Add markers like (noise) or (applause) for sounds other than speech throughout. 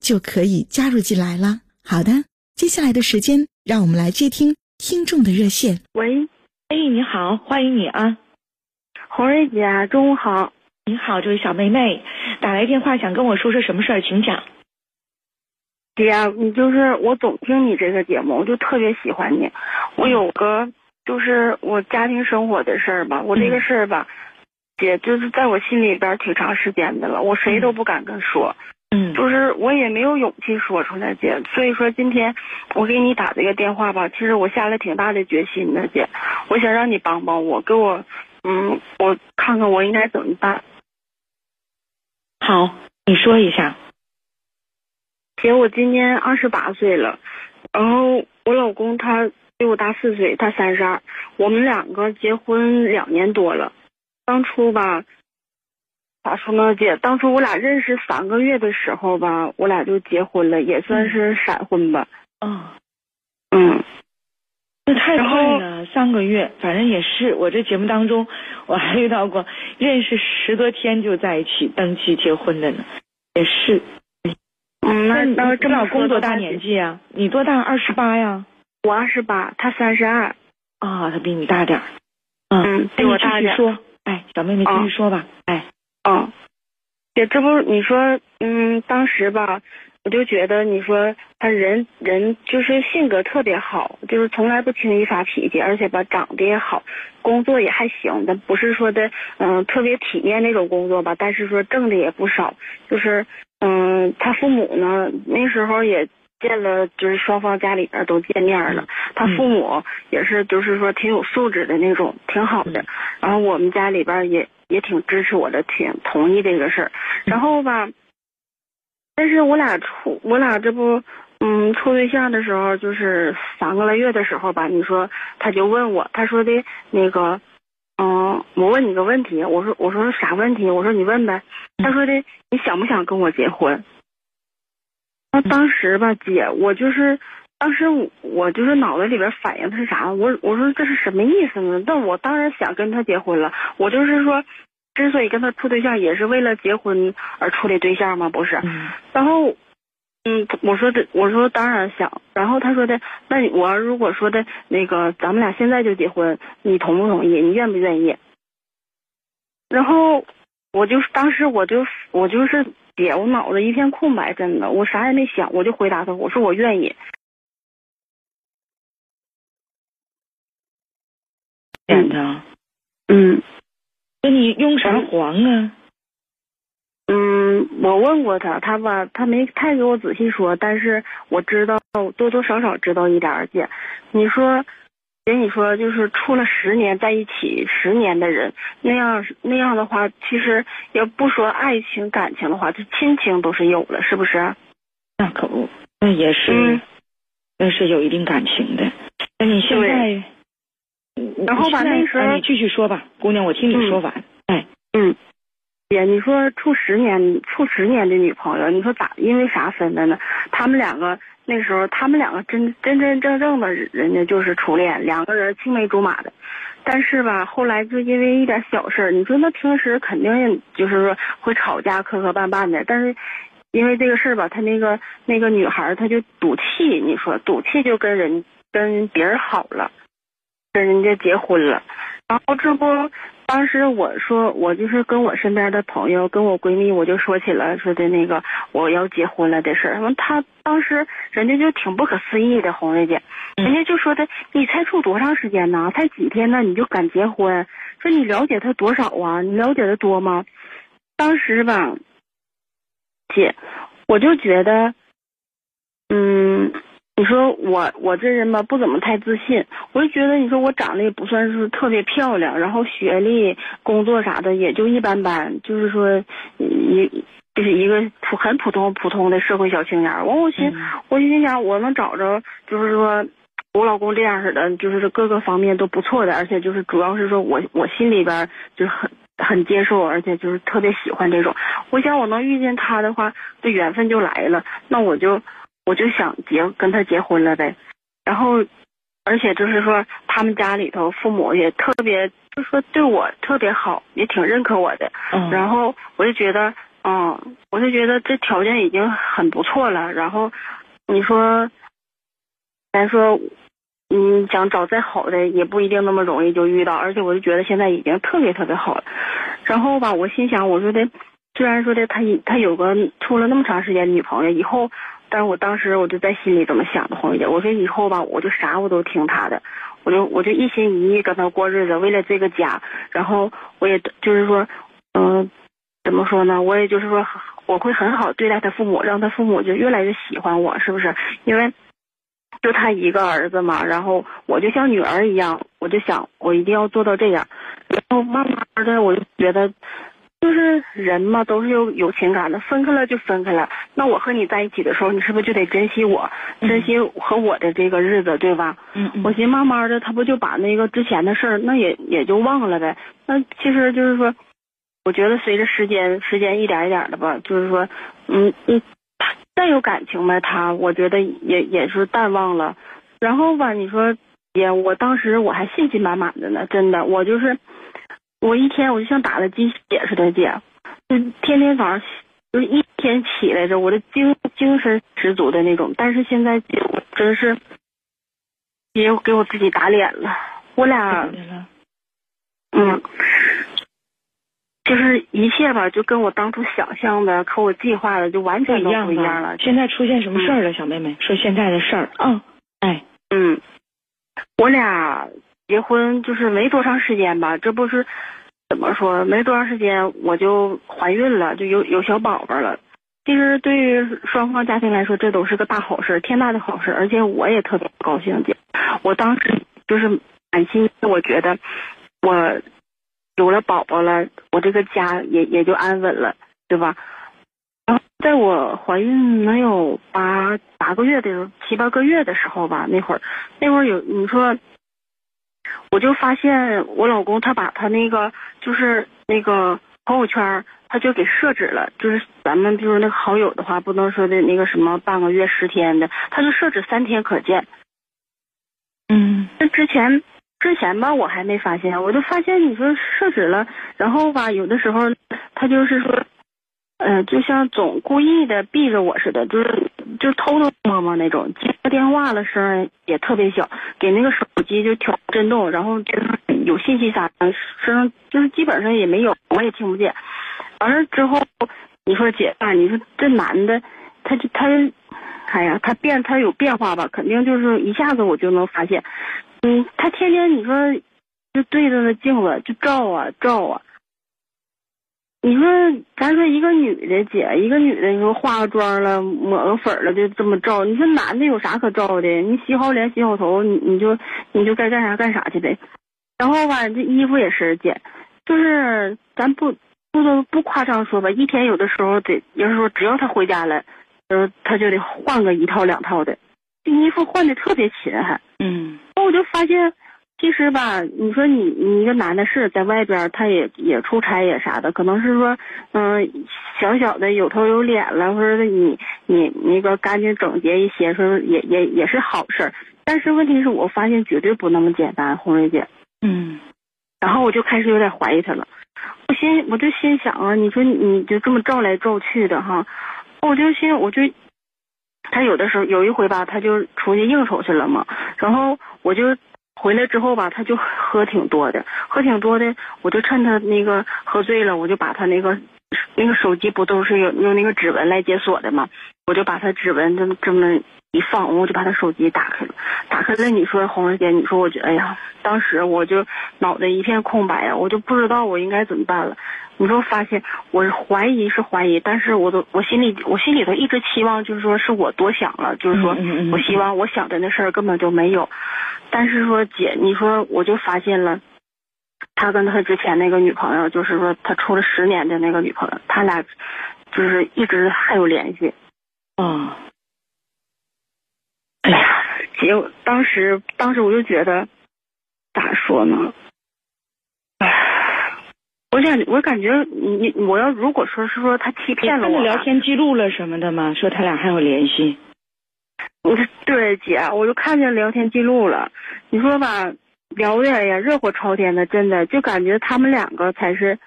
就可以加入进来了。好的，接下来的时间，让我们来接听听众的热线。喂，哎，你好，欢迎你啊，红瑞姐，中午好。你好，这位小妹妹，打来电话想跟我说说什么事儿，请讲。姐，你就是我总听你这个节目，我就特别喜欢你。我有个就是我家庭生活的事儿吧，我这个事儿吧，姐就是在我心里边挺长时间的了，我谁都不敢跟说。嗯，就是我也没有勇气说出来，姐。所以说今天我给你打这个电话吧，其实我下了挺大的决心的，姐。我想让你帮帮我，给我，嗯，我看看我应该怎么办。好，你说一下。姐，我今年二十八岁了，然后我老公他比我大四岁，他三十二，我们两个结婚两年多了，当初吧。咋说呢，姐？当初我俩认识三个月的时候吧，我俩就结婚了，也算是闪婚吧。嗯，嗯，那太快了，三个月，反正也是。我这节目当中，我还遇到过认识十多天就在一起登记结婚的呢，也是。嗯，那那这老公多大年纪啊？你多大？二十八呀？我二十八，他三十二。啊，他比你大点儿。嗯，比我大点。说，哎，小妹妹继续说吧，哎。嗯，姐，这不你说，嗯，当时吧，我就觉得你说他人人就是性格特别好，就是从来不轻易发脾气，而且吧长得也好，工作也还行，但不是说的嗯特别体面那种工作吧，但是说挣的也不少，就是嗯他父母呢那时候也见了，就是双方家里边都见面了，他父母也是就是说挺有素质的那种，挺好的，然后我们家里边也。也挺支持我的，挺同意这个事儿。然后吧，但是我俩处，我俩这不，嗯，处对象的时候，就是三个来月的时候吧。你说，他就问我，他说的那个，嗯，我问你个问题，我说，我说啥问题？我说你问呗。他说的，你想不想跟我结婚？那当时吧，姐，我就是。当时我就是脑子里边反应的是啥？我我说这是什么意思呢？但我当然想跟他结婚了。我就是说，之所以跟他处对象，也是为了结婚而处的对象吗？不是。然后，嗯，我说的，我说当然想。然后他说的，那我如果说的那个，咱们俩现在就结婚，你同不同意？你愿不愿意？然后我就是当时我就我就是姐，我脑子一片空白，真的，我啥也没想，我就回答他，我说我愿意。点的，嗯，那你用啥黄啊？嗯，我问过他，他吧，他没太给我仔细说，但是我知道多多少少知道一点儿。姐，你说，姐，你说就是处了十年在一起十年的人，那样那样的话，其实要不说爱情感情的话，这亲情都是有了，是不是？那可不，那也是，那是有一定感情的。那你现在？然后吧，那时候你继续说吧，姑娘，我听你说完。哎，嗯，姐，你说处十年，处十年的女朋友，你说咋？因为啥分的呢？他们两个那时候，他们两个真真真正正的，人家就是初恋，两个人青梅竹马的。但是吧，后来就因为一点小事儿，你说那平时肯定就是说会吵架，磕磕绊绊的。但是因为这个事儿吧，他那个那个女孩，她就赌气，你说赌气就跟人跟别人好了。跟人家结婚了，然后这不，当时我说我就是跟我身边的朋友，跟我闺蜜，我就说起了说的那个我要结婚了的事儿。完，她当时人家就挺不可思议的，红瑞姐，人家就说的你才处多长时间呢？才几天呢？你就敢结婚？说你了解他多少啊？你了解的多吗？当时吧，姐，我就觉得，嗯。你说我我这人吧不怎么太自信，我就觉得你说我长得也不算是特别漂亮，然后学历、工作啥的也就一般般，就是说一就是一个普很普通普通的社会小青年。完我心我心想我能找着就是说我老公这样式的，就是各个方面都不错的，而且就是主要是说我我心里边就是很很接受，而且就是特别喜欢这种。我想我能遇见他的话，这缘分就来了，那我就。我就想结跟他结婚了呗，然后，而且就是说他们家里头父母也特别，就说对我特别好，也挺认可我的。嗯。然后我就觉得，嗯，我就觉得这条件已经很不错了。然后你说，咱说，嗯，想找再好的也不一定那么容易就遇到。而且我就觉得现在已经特别特别好了。然后吧，我心想，我说的，虽然说的他他有个处了那么长时间女朋友，以后。但是我当时我就在心里怎么想的，红姐，我说以后吧，我就啥我都听他的，我就我就一心一意跟他过日子，为了这个家，然后我也就是说，嗯，怎么说呢？我也就是说，我会很好对待他父母，让他父母就越来越喜欢我，是不是？因为就他一个儿子嘛，然后我就像女儿一样，我就想我一定要做到这样，然后慢慢的我就觉得。就是人嘛，都是有有情感的，分开了就分开了。那我和你在一起的时候，你是不是就得珍惜我，珍惜和我的这个日子，对吧？嗯我寻慢慢的，他不就把那个之前的事儿，那也也就忘了呗。那其实就是说，我觉得随着时间，时间一点一点的吧，就是说，嗯嗯，他再有感情呗，他我觉得也也是淡忘了。然后吧，你说，姐，我当时我还信心满满的呢，真的，我就是。我一天我就像打了鸡血似的，姐，就天天早上就是一天起来着，我的精精神十足的那种。但是现在姐，我真是也给我自己打脸了。我俩，嗯，就是一切吧，就跟我当初想象的和我计划的就完全都不一样了。现在出现什么事儿了，小妹妹？说现在的事儿。嗯，哎，嗯，我俩。结婚就是没多长时间吧，这不是怎么说？没多长时间我就怀孕了，就有有小宝宝了。其实对于双方家庭来说，这都是个大好事，天大的好事。而且我也特别高兴，姐。我当时就是满心，我觉得我有了宝宝了，我这个家也也就安稳了，对吧？然后在我怀孕能有八八个月的，七八个月的时候吧，那会儿那会儿有你说。我就发现我老公他把他那个就是那个朋友圈，他就给设置了，就是咱们就是那个好友的话，不能说的那个什么半个月、十天的，他就设置三天可见。嗯，那之前之前吧，我还没发现，我就发现你说设置了，然后吧，有的时候他就是说。嗯，就像总故意的避着我似的，就是就偷偷摸摸那种，接个电话了声也特别小，给那个手机就调震动，然后就是有信息啥的声，就是基本上也没有，我也听不见。完了之后，你说姐啊，你说这男的，他就他，哎呀，他变他有变化吧，肯定就是一下子我就能发现。嗯，他天天你说就对着那镜子就照啊照啊。你说，咱说一个女的姐，一个女的，你说化个妆了，抹个粉了，就这么照。你说男的有啥可照的？你洗好脸，洗好头，你你就你就该干啥干啥去呗。然后吧，这衣服也是姐，就是咱不不都不夸张说吧，一天有的时候得，要是说只要他回家了，呃，他就得换个一套两套的，这衣服换的特别勤还。嗯，那我就发现。其实吧，你说你你一个男的是在外边，他也也出差也啥的，可能是说，嗯，小小的有头有脸了，或者你你那个干净整洁一些，说也也也是好事儿。但是问题是我发现绝对不那么简单，红瑞姐。嗯。然后我就开始有点怀疑他了，我心我就心想啊，你说你就这么照来照去的哈，我就心我就，他有的时候有一回吧，他就出去应酬去了嘛，然后我就。回来之后吧，他就喝挺多的，喝挺多的，我就趁他那个喝醉了，我就把他那个那个手机不都是有用那个指纹来解锁的吗？我就把他指纹这么这么一放，我就把他手机打开了。打开了，你说红姐，你说我觉哎呀，当时我就脑袋一片空白呀，我就不知道我应该怎么办了。你说发现我怀疑是怀疑，但是我都我心里我心里头一直期望就是说是我多想了，就是说我希望我想的那事儿根本就没有。但是说姐，你说我就发现了，他跟他之前那个女朋友，就是说他处了十年的那个女朋友，他俩就是一直还有联系。啊，哎呀，姐，当时当时我就觉得，咋说呢？哎，我感觉你我要如果说是说他欺骗了我，聊天记录了什么的吗？说他俩还有联系。我 (laughs) 对姐，我就看见聊天记录了。你说吧，聊的呀热火朝天的，真的就感觉他们两个才是。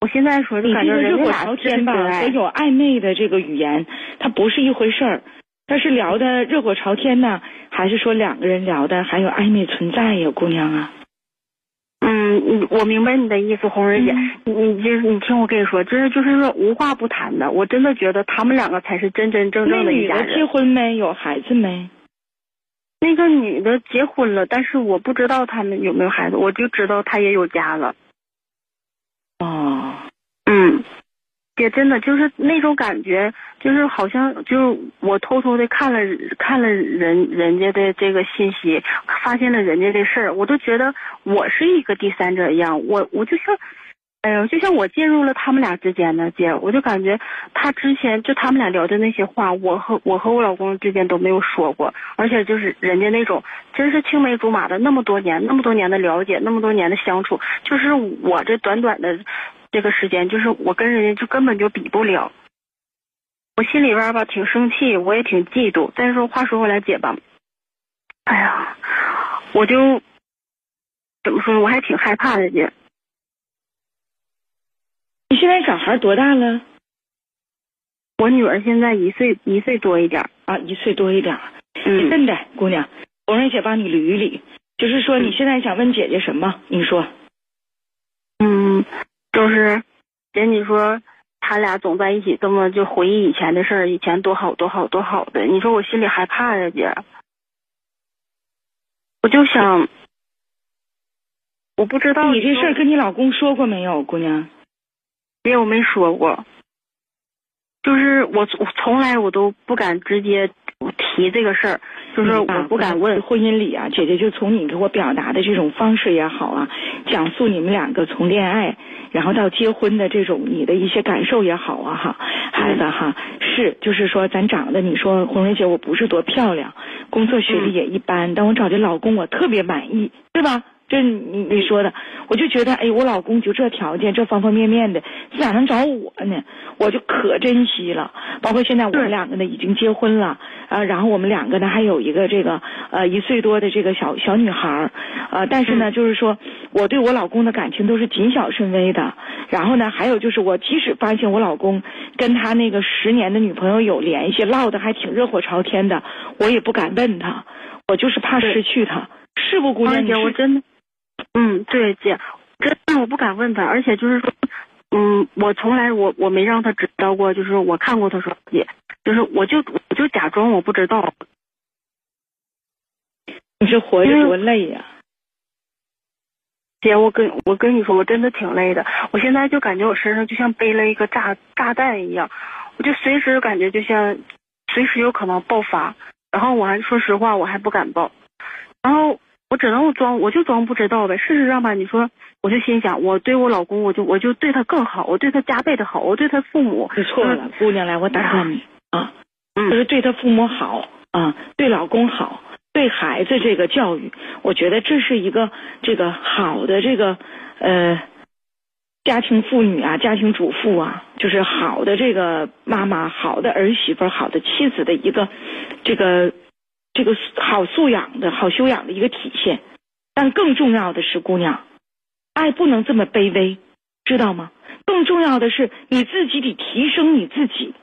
我现在说就感觉热火朝天吧，和有暧昧的这个语言，它不是一回事儿。但是聊的热火朝天呢，还是说两个人聊的还有暧昧存在呀，姑娘啊？嗯，我明白你的意思，红人姐，你你就是你听我跟你说，这就是说无话不谈的。我真的觉得他们两个才是真真正正的一家人。结婚没？有孩子没？那个女的结婚了，但是我不知道他们有没有孩子，我就知道她也有家了。哦，嗯。也真的就是那种感觉，就是好像就是我偷偷的看了看了人人家的这个信息，发现了人家的事儿，我都觉得我是一个第三者一样，我我就像，哎呦，就像我进入了他们俩之间的姐，我就感觉他之前就他们俩聊的那些话，我和我和我老公之间都没有说过，而且就是人家那种真是青梅竹马的那么多年那么多年的了解，那么多年的相处，就是我这短短的。这个时间就是我跟人家就根本就比不了，我心里边吧挺生气，我也挺嫉妒。但是说话说回来，姐吧，哎呀，我就怎么说呢？我还挺害怕的，姐。你现在小孩多大了？我女儿现在一岁一岁多一点啊，一岁多一点。嗯，真的，姑娘，我让姐帮你捋一捋，就是说你现在想问姐姐什么？你说。嗯。就是，姐，你说他俩总在一起，这么就回忆以前的事儿，以前多好多好多好的。你说我心里害怕呀，姐。我就想，我不知道你这事儿跟你老公说过没有，姑娘？没有，没说过。就是我，我从来我都不敢直接提这个事儿。就是我不敢问婚姻里啊，姐姐就从你给我表达的这种方式也好啊，讲述你们两个从恋爱然后到结婚的这种你的一些感受也好啊哈，孩子哈是就是说咱长得你说红瑞姐我不是多漂亮，工作学历也一般，但我找的老公我特别满意，对吧？这你你说的，我就觉得，哎，我老公就这条件，这方方面面的，咋能找我呢？我就可珍惜了。包括现在我们两个呢已经结婚了，啊，然后我们两个呢还有一个这个呃一岁多的这个小小女孩儿，呃，但是呢，就是说我对我老公的感情都是谨小慎微的。然后呢，还有就是我即使发现我老公跟他那个十年的女朋友有联系，唠的还挺热火朝天的，我也不敢问他，我就是怕失去他，是不，姑娘？姐，我真的。嗯，对，姐，真的我不敢问他，而且就是说，嗯，我从来我我没让他知道过，就是我看过他手机，就是我就我就假装我不知道。你这活着多累呀，姐，我跟我跟你说，我真的挺累的，我现在就感觉我身上就像背了一个炸炸弹一样，我就随时感觉就像随时有可能爆发，然后我还说实话，我还不敢爆，然后。我只能装，我就装不知道呗。事实上吧，你说，我就心想，我对我老公，我就我就对他更好，我对他加倍的好，我对他父母。你错了，姑娘，来，我打断你 (laughs) 啊，就是对他父母好啊，对老公好，对孩子这个教育，我觉得这是一个这个好的这个呃家庭妇女啊，家庭主妇啊，就是好的这个妈妈，好的儿媳妇，好的妻子的一个这个。这个好素养的好修养的一个体现，但更重要的是，姑娘，爱不能这么卑微，知道吗？更重要的是，你自己得提升你自己。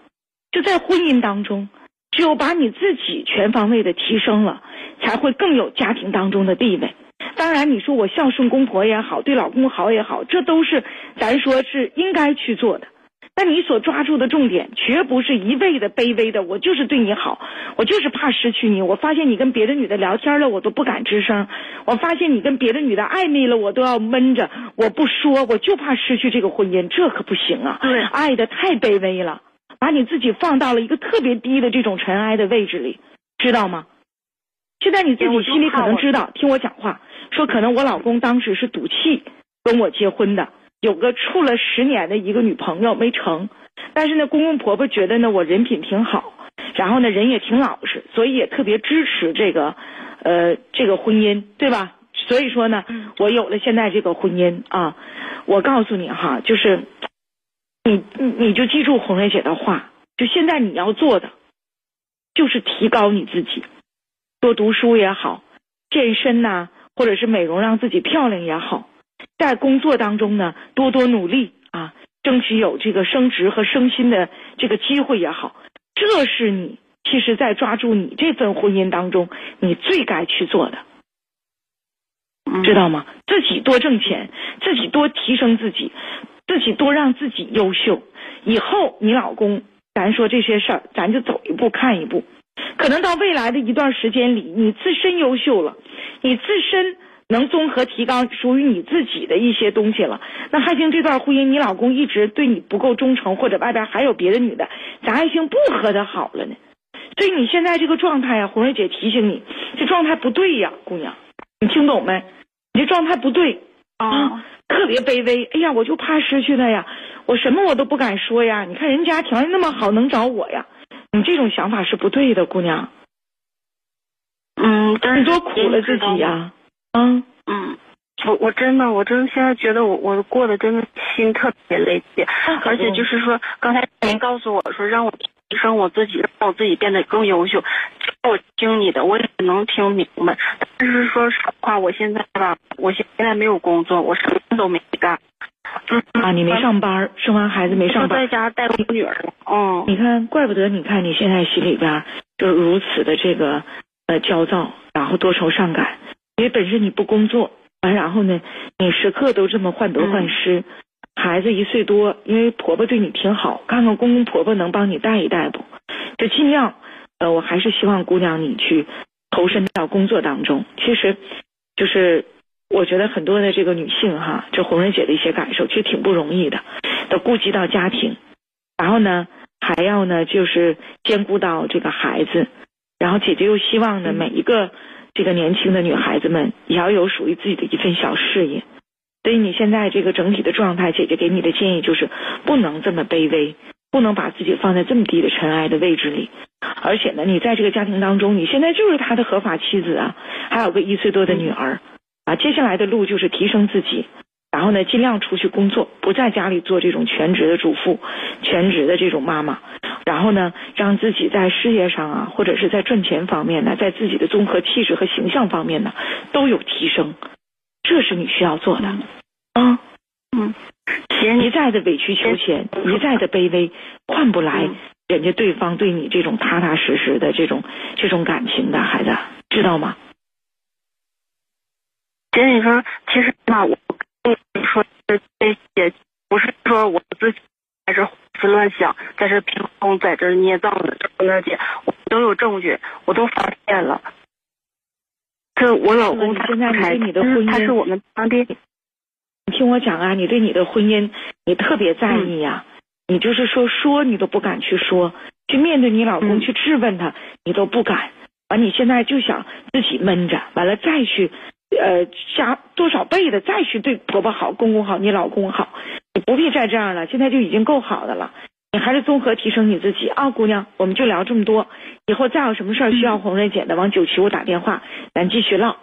就在婚姻当中，只有把你自己全方位的提升了，才会更有家庭当中的地位。当然你说我孝顺公婆也好，对老公好也好，这都是咱说是应该去做的。但你所抓住的重点，绝不是一味的卑微的，我就是对你好，我就是怕失去你。我发现你跟别的女的聊天了，我都不敢吱声；我发现你跟别的女的暧昧了，我都要闷着，我不说，我就怕失去这个婚姻，这可不行啊！对爱的太卑微了，把你自己放到了一个特别低的这种尘埃的位置里，知道吗？现在你自己心里可能知道，听我讲话，说可能我老公当时是赌气跟我结婚的。有个处了十年的一个女朋友没成，但是呢，公公婆婆觉得呢我人品挺好，然后呢人也挺老实，所以也特别支持这个，呃，这个婚姻，对吧？所以说呢，我有了现在这个婚姻啊，我告诉你哈，就是你你你就记住红瑞姐的话，就现在你要做的，就是提高你自己，多读书也好，健身呐、或者是美容让自己漂亮也好。在工作当中呢，多多努力啊，争取有这个升职和升薪的这个机会也好，这是你其实，在抓住你这份婚姻当中，你最该去做的，知道吗？自己多挣钱，自己多提升自己，自己多让自己优秀。以后你老公，咱说这些事儿，咱就走一步看一步。可能到未来的一段时间里，你自身优秀了，你自身。能综合提高属于你自己的一些东西了，那还行。这段婚姻，你老公一直对你不够忠诚，或者外边还有别的女的，咱还行不和他好了呢。所以你现在这个状态呀，红瑞姐提醒你，这状态不对呀，姑娘，你听懂没？你这状态不对啊，特别卑微。哎呀，我就怕失去他呀，我什么我都不敢说呀。你看人家条件那么好，能找我呀？你这种想法是不对的，姑娘。嗯，但是你多苦了自己呀。嗯嗯，我我真的我真的现在觉得我我过得真的心特别累竭，而且就是说刚才您告诉我说让我提升我自己，让我自己变得更优秀，我听你的我也能听明白，但是说实话，我现在吧，我现在没有工作，我什么都没干。啊，你没上班，生完孩子没上班，在家带我女儿。嗯，你看，怪不得你看你现在心里边就如此的这个呃焦躁，然后多愁善感。因为本身你不工作，完然后呢，你时刻都这么患得患失。孩子一岁多，因为婆婆对你挺好，看看公公婆婆能帮你带一带不？就尽量，呃，我还是希望姑娘你去投身到工作当中。其实，就是我觉得很多的这个女性哈，就红人姐的一些感受，其实挺不容易的，都顾及到家庭，然后呢，还要呢就是兼顾到这个孩子，然后姐姐又希望呢每一个。这个年轻的女孩子们也要有属于自己的一份小事业，所以你现在这个整体的状态，姐姐给你的建议就是不能这么卑微，不能把自己放在这么低的尘埃的位置里。而且呢，你在这个家庭当中，你现在就是他的合法妻子啊，还有个一岁多的女儿啊。接下来的路就是提升自己，然后呢，尽量出去工作，不在家里做这种全职的主妇、全职的这种妈妈。然后呢，让自己在事业上啊，或者是在赚钱方面呢，在自己的综合气质和形象方面呢，都有提升，这是你需要做的。啊，嗯，一再的委曲求全，一再的卑微，换不来人家对方对你这种踏踏实实的这种这种感情的孩子，知道吗？姐，你说，其实嘛，我说这些，不是说我自己。在这胡思乱想，在这凭空在这捏造的，那姐，我都有证据，我都发现了。这我老公他现在对你的婚姻，他是我们当地。你听我讲啊，你对你的婚姻你特别在意呀，你就是说说你都不敢去说，去面对你老公去质问他，你都不敢。完，你现在就想自己闷着，完了再去呃加多少倍的再去对婆婆好、公公好、你老公好。你不必再这样了，现在就已经够好的了。你还是综合提升你自己啊，姑娘。我们就聊这么多，以后再有什么事儿需要红瑞姐的，往九七五打电话，咱继续唠。